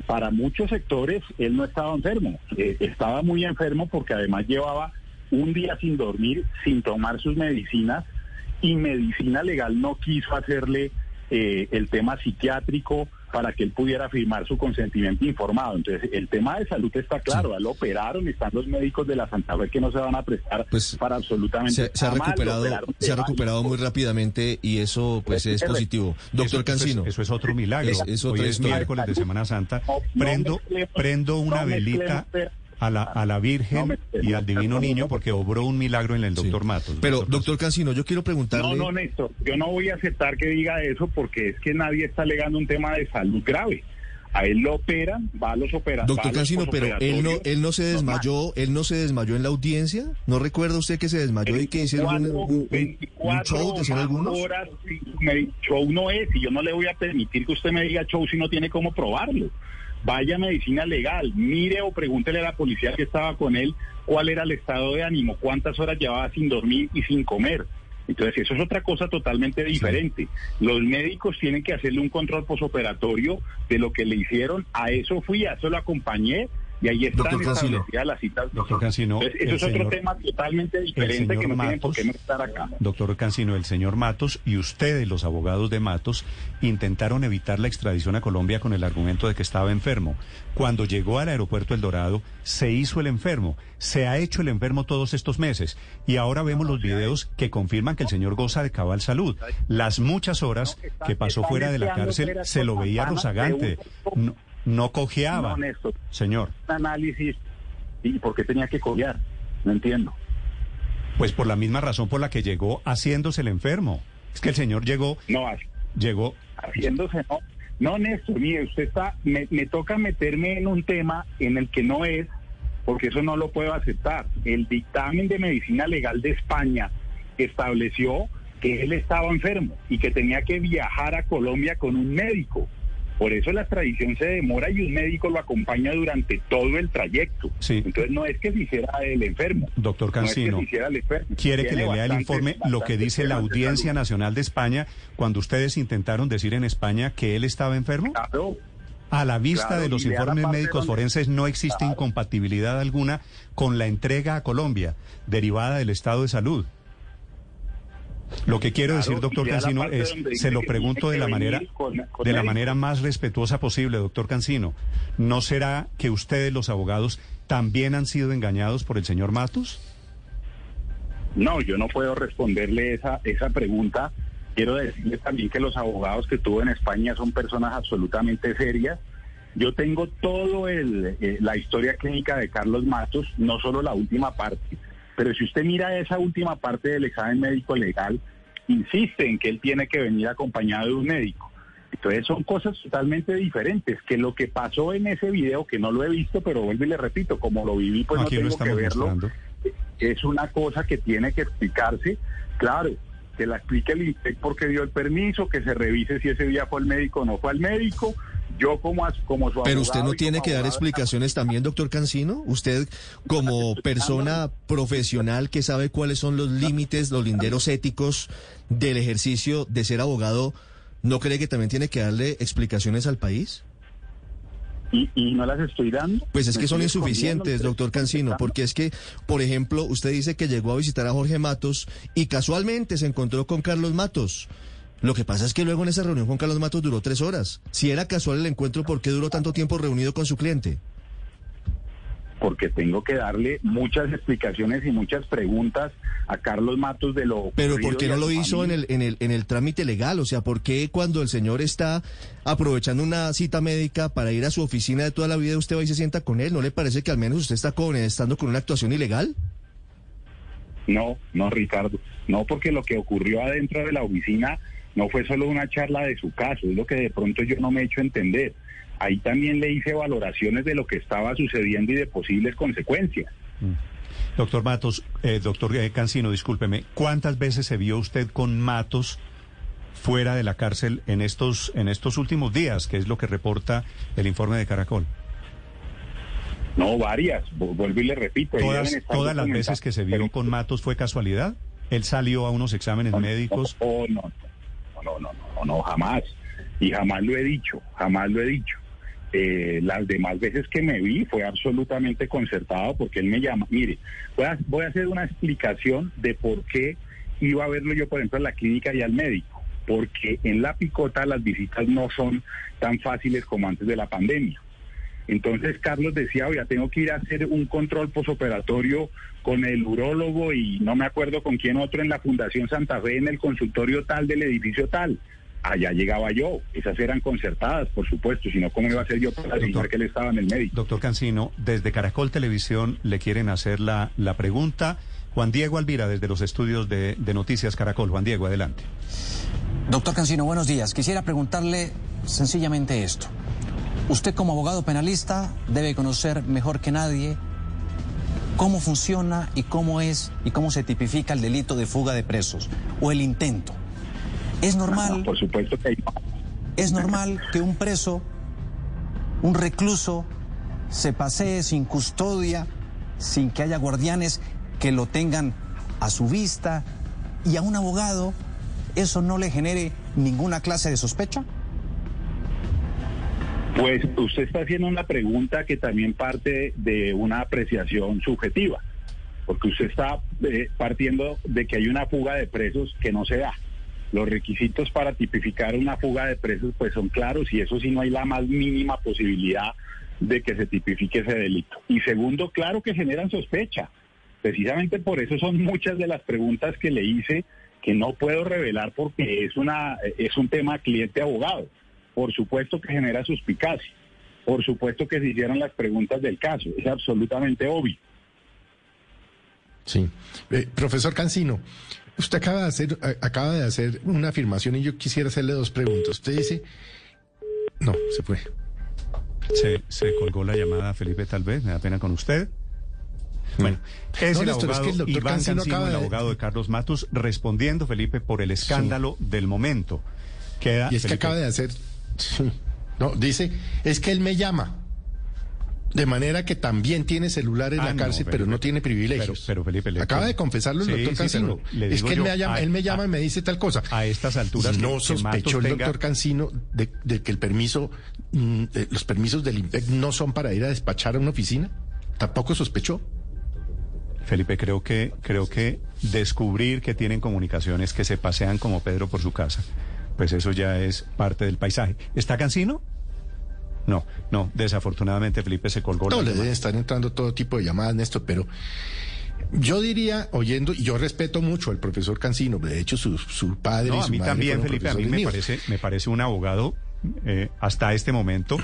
para muchos sectores, él no estaba enfermo. Eh, estaba muy enfermo porque además llevaba un día sin dormir, sin tomar sus medicinas, y medicina legal no quiso hacerle eh, el tema psiquiátrico para que él pudiera firmar su consentimiento informado. Entonces, el tema de salud está claro, lo operaron, están los médicos de la Santa Fe que no se van a prestar Pues, para absolutamente Se, se ha recuperado, se ha recuperado muy rápidamente y eso pues es positivo. Doctor Cancino. Eso, es- eso es otro milagro. Es- es Hoy es miércoles de Semana Santa. No, no Prendo, mezclemos- prendo una no velita mezclemos- a la, a la Virgen mezclemos- y al Divino Niño porque obró un milagro en el Sí. doctor Matos. Pero, doctor Cancino, yo quiero preguntarle... No, no, Néstor, yo no voy a aceptar que diga eso porque es que nadie está alegando un tema de salud grave. A él lo operan, va a los operatorios. Doctor Cancino, pero él no, él no se desmayó, él no se desmayó en la audiencia. ¿No recuerda usted que se desmayó y que hicieron un, un- un- un show, decían algunos? horas, sí, me- show no es, y yo no le voy a permitir que usted me diga show si no tiene cómo probarlo. Vaya a medicina legal, mire o pregúntele a la policía que estaba con él cuál era el estado de ánimo, cuántas horas llevaba sin dormir y sin comer. Entonces, eso es otra cosa totalmente diferente. Los médicos tienen que hacerle un control posoperatorio de lo que le hicieron. A eso fui, a eso lo acompañé y ahí están Doctor Cancino. establecidas las citas. Doctor Cancino, Entonces, eso es otro señor- tema totalmente diferente que no tiene por Matos- qué no estar acá. Doctor Cancino, el señor Matos y ustedes, los abogados de Matos, intentaron evitar la extradición a Colombia con el argumento de que estaba enfermo. Cuando llegó al aeropuerto El Dorado, se hizo el enfermo, se ha hecho el enfermo todos estos meses y ahora vemos los videos que confirman que el señor goza de cabal salud. Las muchas horas que pasó fuera de la cárcel se lo veía rozagante, no, no cojeaba. No, Néstor. Señor, análisis y por qué tenía que collar. No entiendo. pues por la misma razón por la que llegó haciéndose el enfermo. Es que el señor llegó, No, llegó haciéndose no. No, Néstor, mire, usted está, me, me toca meterme en un tema en el que no es, porque eso no lo puedo aceptar. El dictamen de medicina legal de España estableció que él estaba enfermo y que tenía que viajar a Colombia con un médico. Por eso la extradición se demora y un médico lo acompaña durante todo el trayecto. Sí. Entonces no es que se hiciera el enfermo. Doctor No es que Cancino, el enfermo. quiere que le lea el informe lo que dice la de Audiencia. Nacional de España cuando ustedes intentaron decir en España que él estaba enfermo? Claro. A la vista Claro, de los informes médicos donde- forenses no existe Claro. incompatibilidad alguna con la entrega a Colombia derivada del estado de salud. Lo que quiero Claro, decir, doctor Cancino, es, se lo pregunto de la manera, venir con- con de la manera más respetuosa posible, doctor Cancino. ¿No será que ustedes, los abogados, también han sido engañados por el señor Matos? No, yo no puedo responderle esa, esa pregunta. Quiero decirle también que los abogados que tuvo en España son personas absolutamente serias. Yo tengo todo el, eh, la historia clínica de Carlos Matos, no solo la última parte, pero si usted mira esa última parte del examen médico legal, insiste en que él tiene que venir acompañado de un médico. Entonces son cosas totalmente diferentes, que lo que pasó en ese video, que no lo he visto, pero vuelvo y le repito, como lo viví, pues Aquí no tengo que verlo mostrando. es una cosa que tiene que explicarse. Claro, que la explique el INPEC porque dio el permiso, que se revise si ese día fue el médico o no fue el médico. Yo como, como su Pero usted no tiene que dar abogado- explicaciones también, doctor Cancino. Usted, como persona profesional que sabe cuáles son los límites, los linderos éticos del ejercicio de ser abogado, ¿no cree que también tiene que darle explicaciones al país? Y, y no las estoy dando. Pues es que son insuficientes, doctor Cancino, porque es que, por ejemplo, usted dice que llegó a visitar a Jorge Matos y casualmente se encontró con Carlos Matos. Lo que pasa es que luego en esa reunión con Carlos Matos duró tres horas. Si era casual el encuentro, ¿por qué duró tanto tiempo reunido con su cliente? porque tengo que darle muchas explicaciones y muchas preguntas a Carlos Matos de lo Pero ¿por qué no lo hizo en el, en el, en el trámite legal? O sea, ¿por qué cuando el señor está aprovechando una cita médica para ir a su oficina de toda la vida, usted va y se sienta con él? ¿No le parece que al menos usted está con, estando con una actuación ilegal? No, no, Ricardo. No, porque lo que ocurrió adentro de la oficina no fue solo una charla de su caso, es lo que de pronto yo no me he hecho entender. Ahí también le hice valoraciones de lo que estaba sucediendo y de posibles consecuencias. Doctor Matos, eh, doctor eh, Cancino, discúlpeme, ¿cuántas veces se vio usted con Matos fuera de la cárcel en estos, en estos últimos días, que es lo que reporta el informe de Caracol? No, varias. Vu- Vuelvo y le repito. ¿Todas, las veces que se vio con Matos fue casualidad? ¿Él salió a unos exámenes médicos? Oh, no, no, no, no, no, no, jamás. Y jamás lo he dicho, jamás lo he dicho. Eh, las demás veces que me vi fue absolutamente concertado porque él me llama. Mire, voy a, voy a hacer una explicación de por qué iba a verlo yo, por ejemplo, en la clínica y al médico. Porque en la picota las visitas no son tan fáciles como antes de la pandemia. Entonces Carlos decía, oye, tengo que ir a hacer un control posoperatorio con el urólogo y no me acuerdo con quién otro en la Fundación Santa Fe, en el consultorio tal del edificio tal. Allá llegaba yo, esas eran concertadas, por supuesto, si no, ¿cómo iba a ser yo para adivinar que él estaba en el médico? Doctor Cancino, desde Caracol Televisión le quieren hacer la, la pregunta. Juan Diego Alvira, desde los estudios de, de Noticias Caracol. Juan Diego, adelante. Doctor Cancino, buenos días. Quisiera preguntarle sencillamente esto. Usted como abogado penalista debe conocer mejor que nadie cómo funciona y cómo es y cómo se tipifica el delito de fuga de presos o el intento. Es normal. por supuesto que Es normal que un preso, un recluso, se pasee sin custodia, sin que haya guardianes que lo tengan a su vista y a un abogado eso no le genere ninguna clase de sospecha. Pues usted está haciendo una pregunta que también parte de una apreciación subjetiva, porque usted está eh, partiendo de que hay una fuga de presos que no se da. Los requisitos para tipificar una fuga de presos pues son claros y eso sí no hay la más mínima posibilidad de que se tipifique ese delito. Y segundo, claro que generan sospecha. Precisamente por eso son muchas de las preguntas que le hice que no puedo revelar porque es una es un tema cliente-abogado. Por supuesto que genera suspicacia. Por supuesto que se hicieron las preguntas del caso. Es absolutamente obvio. Sí. Eh, profesor Cancino, usted acaba de hacer a- acaba de hacer una afirmación y yo quisiera hacerle dos preguntas. Usted dice, no, se fue. Se, se colgó la llamada, Felipe, tal vez. Me da pena con usted. Bueno, es No, el Néstor, es abogado que el doctor Iván Cancino Cancino, acaba el de- abogado de Carlos Matos, respondiendo, Felipe, por el escándalo del momento. Queda, Y es que acaba de hacer. Sí. No, dice, es que él me llama. De manera que también tiene celular en Ah, la no, cárcel, pero no tiene privilegios. pero- pero, Felipe, le- Acaba de confesarlo el Sí, doctor Cancino. le es que él, yo, me llama, a- él me llama a- y me dice tal cosa. A estas alturas, no sospechó el tenga- doctor Cancino de, de que el permiso, mm, de- los permisos del IMPEC no son para ir a despachar a una oficina. Tampoco sospechó. Felipe, creo que, creo que descubrir que tienen comunicaciones que se pasean como Pedro por su casa, pues eso ya es parte del paisaje. ¿Está Cancino? No, no, desafortunadamente Felipe se colgó. No, le estar entrando todo tipo de llamadas, Néstor, pero yo diría, oyendo, y yo respeto mucho al profesor Cancino, de hecho su, su padre No, y a mí madre también, Felipe, a mí me parece, me parece un abogado eh, hasta este momento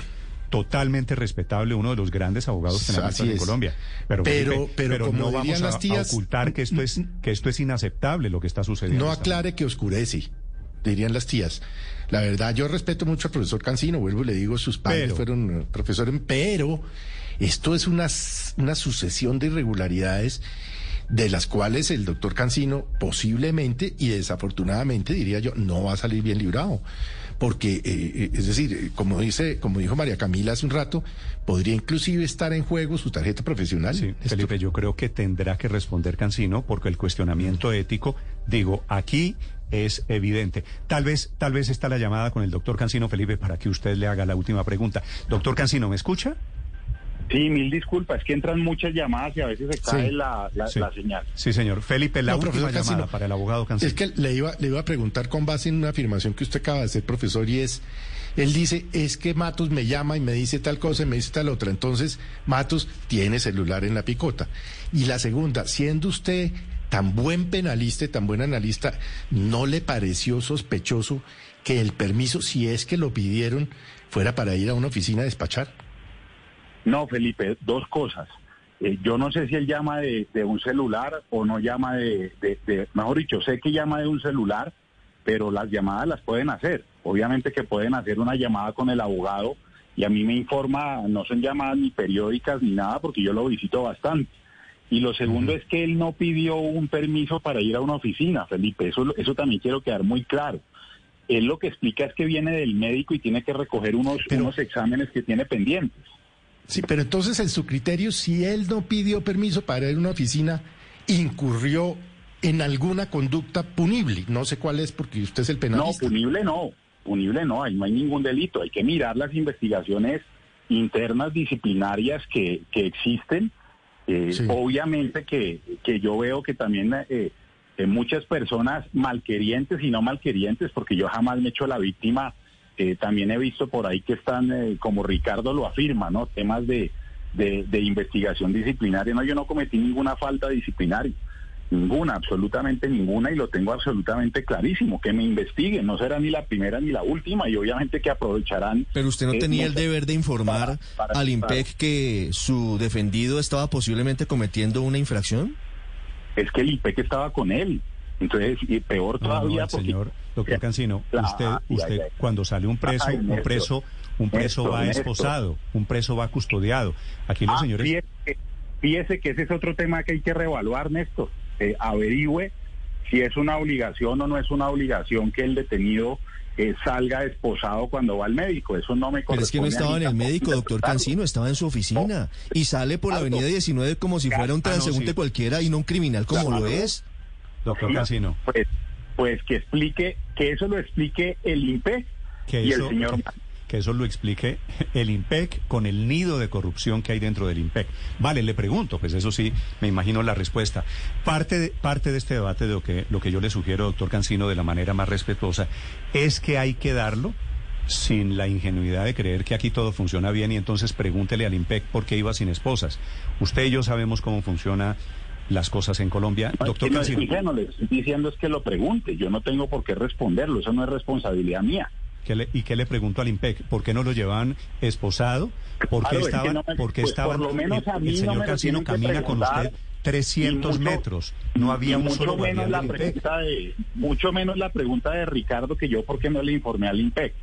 totalmente respetable, uno de los grandes abogados Así de es. Colombia. Pero, Pero- Felipe, pero como no vamos a, las tías, a ocultar que esto es que esto es inaceptable lo que está sucediendo. No esta aclare que oscurece, dirían las tías. La verdad, yo respeto mucho al profesor Cancino, vuelvo y le digo, sus padres Pero- fueron eh, profesores, pero esto es una, una sucesión de irregularidades de las cuales el doctor Cancino posiblemente y desafortunadamente, diría yo, no va a salir bien librado. Porque, eh, eh, es decir, eh, como dice, como dijo María Camila hace un rato, podría inclusive estar en juego su tarjeta profesional. Sí, Felipe, yo creo que tendrá que responder Cancino porque el cuestionamiento ético, digo, aquí es evidente. Tal vez, tal vez está la llamada con el doctor Cancino Felipe para que usted le haga la última pregunta. Doctor Cancino, ¿me escucha? Sí, mil disculpas, es que entran muchas llamadas y a veces se cae Sí, la, la- sí. la señal. Sí, señor. Felipe, la No, última profesor llamada Cancino, para el abogado Cancino. Es que le iba, le iba a preguntar con base en una afirmación que usted acaba de hacer, profesor, y es, él dice, es que Matos me llama y me dice tal cosa y me dice tal otra. Entonces, Matos tiene celular en la picota. Y la segunda, siendo usted tan buen penalista y tan buen analista, ¿no le pareció sospechoso que el permiso, si es que lo pidieron, fuera para ir a una oficina a despachar? No, Felipe, dos cosas. Eh, yo no sé si él llama de, de un celular o no llama de, de- de- mejor dicho, sé que llama de un celular, pero las llamadas las pueden hacer. Obviamente que pueden hacer una llamada con el abogado y a mí me informa, no son llamadas ni periódicas ni nada porque yo lo visito bastante. Y lo segundo es que él no pidió un permiso para ir a una oficina, Felipe. Eso, eso también quiero quedar muy claro. Él lo que explica es que viene del médico y tiene que recoger unos, unos exámenes que tiene pendientes. Sí, pero entonces en su criterio, si él no pidió permiso para ir a una oficina, incurrió en alguna conducta punible. No sé cuál es porque usted es el No, penalista. punible no, punible no, ahí no hay ningún delito. Hay que mirar las investigaciones internas disciplinarias que, que existen. Eh, Sí. Obviamente que, que yo veo que también eh, eh, muchas personas malquerientes y no malquerientes, porque yo jamás me he hecho la víctima, eh, también he visto por ahí que están, eh, como Ricardo lo afirma, ¿no? Temas de, de, de investigación disciplinaria. No, yo no cometí ninguna falta disciplinaria. Ninguna, absolutamente ninguna, y lo tengo absolutamente clarísimo. Que me investiguen, no será ni la primera ni la última, y obviamente que aprovecharán. Pero usted no eh, tenía el deber de informar para- para- al IMPEC que su defendido estaba posiblemente cometiendo una infracción. Es que el IPEC estaba con él. Entonces, y peor No, no, todavía. porque- señor doctor Cancino, Ah, usted, ya, usted ya. cuando sale un preso, Ay, un preso, un preso Néstor, va Néstor. esposado, un preso va custodiado. Aquí los Ah, señores. Fíjese, que- fíjese que ese es otro tema que hay que reevaluar, Néstor. Eh, averigüe si es una obligación o no es una obligación que el detenido eh, salga esposado cuando va al médico. Eso no me Pero es que no corresponde estaba en el médico, doctor. Cancino, estaba en su oficina. Y sale por la avenida 19 como si fuera un Ah, no, transeúnte sí. cualquiera y no un criminal como Claro. lo es. Doctor Cancino. Pues, pues que explique, que eso lo explique el INPE que y eso, el señor. que eso lo explique el IMPEC con el nido de corrupción que hay dentro del IMPEC. Vale, le pregunto, pues eso sí, me imagino la respuesta. Parte de, parte de este debate de lo que, lo que yo le sugiero, doctor Cancino, de la manera más respetuosa, es que hay que darlo sin la ingenuidad de creer que aquí todo funciona bien y entonces pregúntele al IMPEC por qué iba sin esposas. Usted y yo sabemos cómo funciona las cosas en Colombia. No, es doctor que no es Cancino. ingenuo, le estoy diciendo es que lo pregunte. Yo no tengo por qué responderlo. Eso no es responsabilidad mía. ¿Qué le- ¿Y qué le pregunto al IMPEC? ¿Por qué no lo llevan esposado? ¿Por qué Claro, es que estaban? no me- pues, estaban? por lo menos el, a mí el no señor Cancino que camina con usted 300 y mucho- metros. No había un mucho solo menos la IMPEC. pregunta de mucho menos la pregunta de Ricardo que yo por qué no le informé al IMPEC.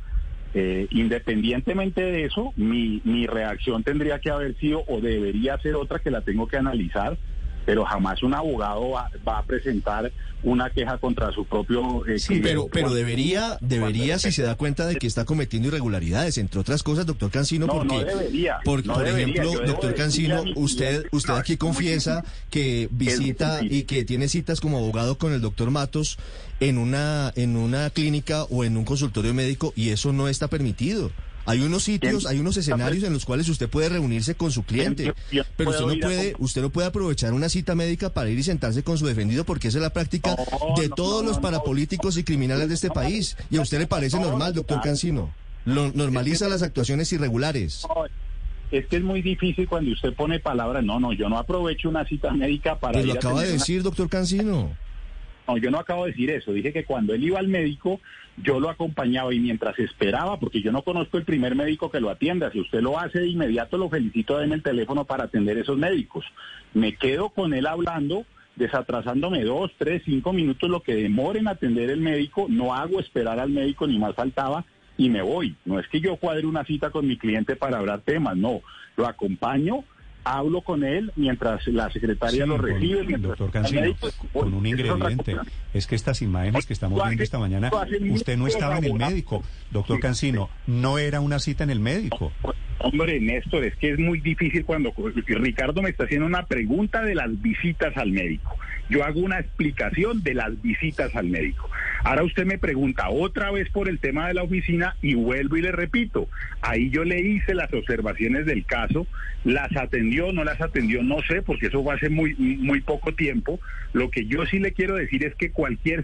Eh, independientemente de eso, mi, mi reacción tendría que haber sido o debería ser otra que la tengo que analizar, pero jamás un abogado va, va a presentar una queja contra su propio... eh, Sí, pero, cliente. pero debería, debería, si se da cuenta de que está cometiendo irregularidades, entre otras cosas, doctor Cancino, No, porque, no debería, por, no por debería. ejemplo, doctor Cancino, usted, usted aquí confiesa que visita y que tiene citas como abogado con el doctor Matos en una, en una clínica o en un consultorio médico y eso no está permitido. Hay unos sitios, hay unos escenarios en los cuales usted puede reunirse con su cliente, Yo pero usted no puede, usted no puede aprovechar una cita médica para ir y sentarse con su defendido porque esa es la práctica de todos los parapolíticos y criminales de este país. ¿Y a usted le parece no, normal, doctor. Cancino? Lo, normaliza las actuaciones irregulares. Es que es muy difícil cuando usted pone palabras, no, no, yo no aprovecho una cita médica para Pues lo acaba de una- decir, doctor Cancino. No, yo no acabo de decir eso. Dije que cuando él iba al médico, yo lo acompañaba y mientras esperaba, porque yo no conozco el primer médico que lo atienda. Si usted lo hace de inmediato, lo felicito, en el teléfono para atender esos médicos. Me quedo con él hablando, desatrasándome dos, tres, cinco minutos, lo que demore en atender el médico. No hago esperar al médico, ni más faltaba, y me voy. No es que yo cuadre una cita con mi cliente para hablar temas, no. Lo acompaño. Hablo con él mientras la secretaria Sí, lo con- recibe. mientras doctor Cancino, médico- con un ingrediente. Es que estas imágenes que estamos viendo esta mañana, usted no estaba en el médico. Doctor Cancino, no era una cita en el médico. Hombre, Néstor, es que es muy difícil cuando Ricardo me está haciendo una pregunta de las visitas al médico. Yo hago una explicación de las visitas al médico. Ahora usted me pregunta otra vez por el tema de la oficina y vuelvo y le repito. Ahí yo le hice las observaciones del caso, las atendió, no las atendió, no sé, porque eso fue hace muy, muy poco tiempo. Lo que yo sí le quiero decir es que cualquier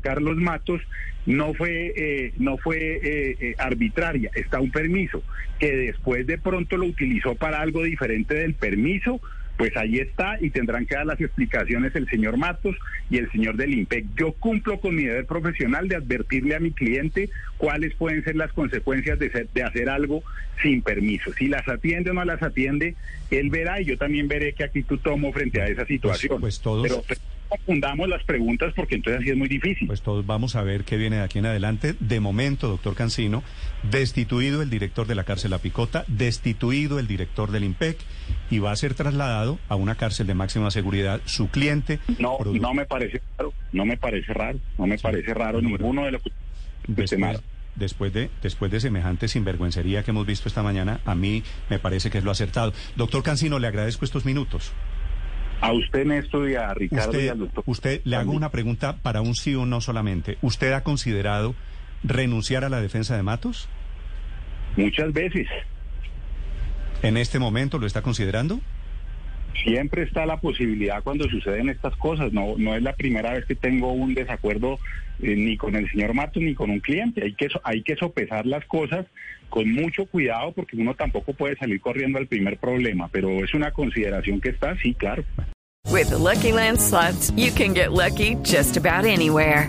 Carlos Matos no fue eh, no fue eh, eh, arbitraria está un permiso que después de pronto lo utilizó para algo diferente del permiso pues ahí está y tendrán que dar las explicaciones el señor Matos y el señor del IMPEC. Yo cumplo con mi deber profesional de advertirle a mi cliente cuáles pueden ser las consecuencias de, de hacer algo sin permiso. Si las atiende o no las atiende, él verá y yo también veré qué actitud tomo frente a esa situación. Pues, todos... Pero, confundamos las preguntas porque entonces así es muy difícil. Pues todos vamos a ver qué viene de aquí en adelante. De momento, doctor Cancino, destituido el director de la cárcel La Picota, destituido el director del IMPEC y va a ser trasladado a una cárcel de máxima seguridad. Su cliente. No, no me parece raro, no me parece raro, no me parece raro ninguno de los después, después de después de semejante sinvergüencería que hemos visto esta mañana, a mí me parece que es lo acertado. Doctor Cancino, le agradezco estos minutos. A usted, Néstor, y a Ricardo usted, y al doctor. Usted le hago una pregunta para un sí o no solamente. ¿Usted ha considerado renunciar a la defensa de Matos? Muchas veces. ¿En este momento lo está considerando? Siempre está la posibilidad cuando suceden estas cosas. No, no es la primera vez que tengo un desacuerdo eh, ni con el señor Matos ni con un cliente. Hay que, hay que sopesar las cosas con mucho cuidado porque uno tampoco puede salir corriendo al primer problema, pero es una consideración que está, sí, claro. With the Lucky Land slots, you can get lucky just about anywhere.